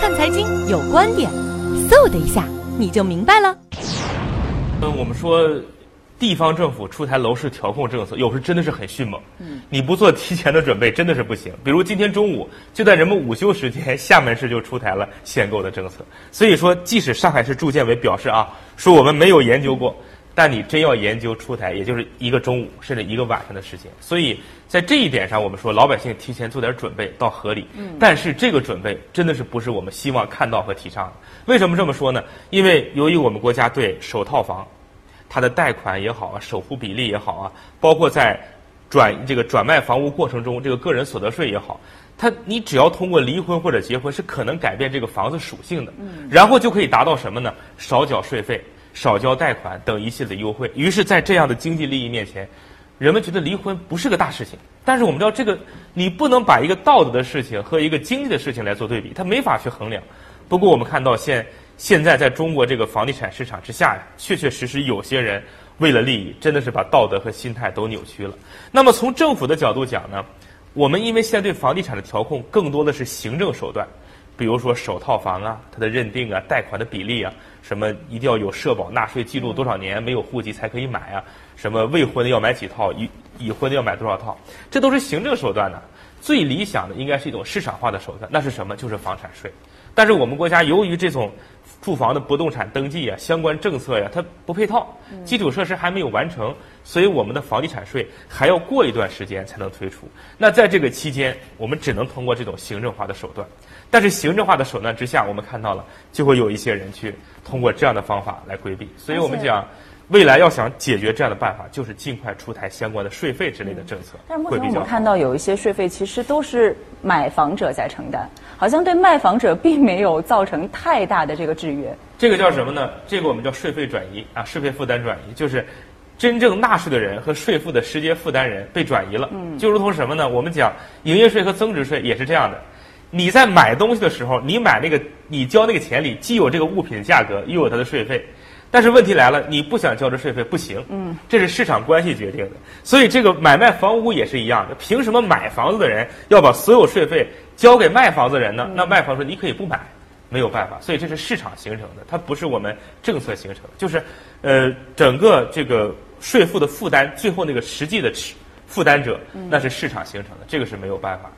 看财经有观点，嗖的一下你就明白了。嗯，我们说地方政府出台楼市调控政策，有时真的是很迅猛。嗯，你不做提前的准备，真的是不行。比如今天中午，就在人们午休时间，厦门市就出台了限购的政策。所以说，即使上海市住建委表示啊，说我们没有研究过。但你真要研究出台，也就是一个中午甚至一个晚上的时间。所以在这一点上，我们说老百姓提前做点准备倒合理。嗯。但是这个准备真的是不是我们希望看到和提倡的？为什么这么说呢？因为由于我们国家对首套房，它的贷款也好啊，首付比例也好啊，包括在转这个转卖房屋过程中，这个个人所得税也好，它你只要通过离婚或者结婚，是可能改变这个房子属性的。嗯。然后就可以达到什么呢？少缴税费。少交贷款等一系列的优惠，于是，在这样的经济利益面前，人们觉得离婚不是个大事情。但是我们知道，这个你不能把一个道德的事情和一个经济的事情来做对比，它没法去衡量。不过，我们看到现现在在中国这个房地产市场之下呀，确确实实有些人为了利益，真的是把道德和心态都扭曲了。那么，从政府的角度讲呢，我们因为现在对房地产的调控更多的是行政手段。比如说首套房啊，它的认定啊，贷款的比例啊，什么一定要有社保纳税记录多少年，没有户籍才可以买啊，什么未婚的要买几套，已已婚的要买多少套，这都是行政手段的。最理想的应该是一种市场化的手段，那是什么？就是房产税。但是我们国家由于这种住房的不动产登记啊，相关政策呀，它不配套，基础设施还没有完成，所以我们的房地产税还要过一段时间才能推出。那在这个期间，我们只能通过这种行政化的手段。但是行政化的手段之下，我们看到了就会有一些人去通过这样的方法来规避。所以我们讲，未来要想解决这样的办法，就是尽快出台相关的税费之类的政策。但是目前我们看到有一些税费其实都是买房者在承担，好像对卖房者并没有造成太大的这个制约。这个叫什么呢？这个我们叫税费转移啊，税费负担转移，就是真正纳税的人和税负的直接负担人被转移了。嗯，就如同什么呢？我们讲营业税和增值税也是这样的。你在买东西的时候，你买那个，你交那个钱里既有这个物品的价格，又有它的税费。但是问题来了，你不想交这税费不行，嗯，这是市场关系决定的。所以这个买卖房屋也是一样的，凭什么买房子的人要把所有税费交给卖房子人呢？那卖房说你可以不买，没有办法。所以这是市场形成的，它不是我们政策形成的。就是，呃，整个这个税负的负担，最后那个实际的负担者，那是市场形成的，这个是没有办法。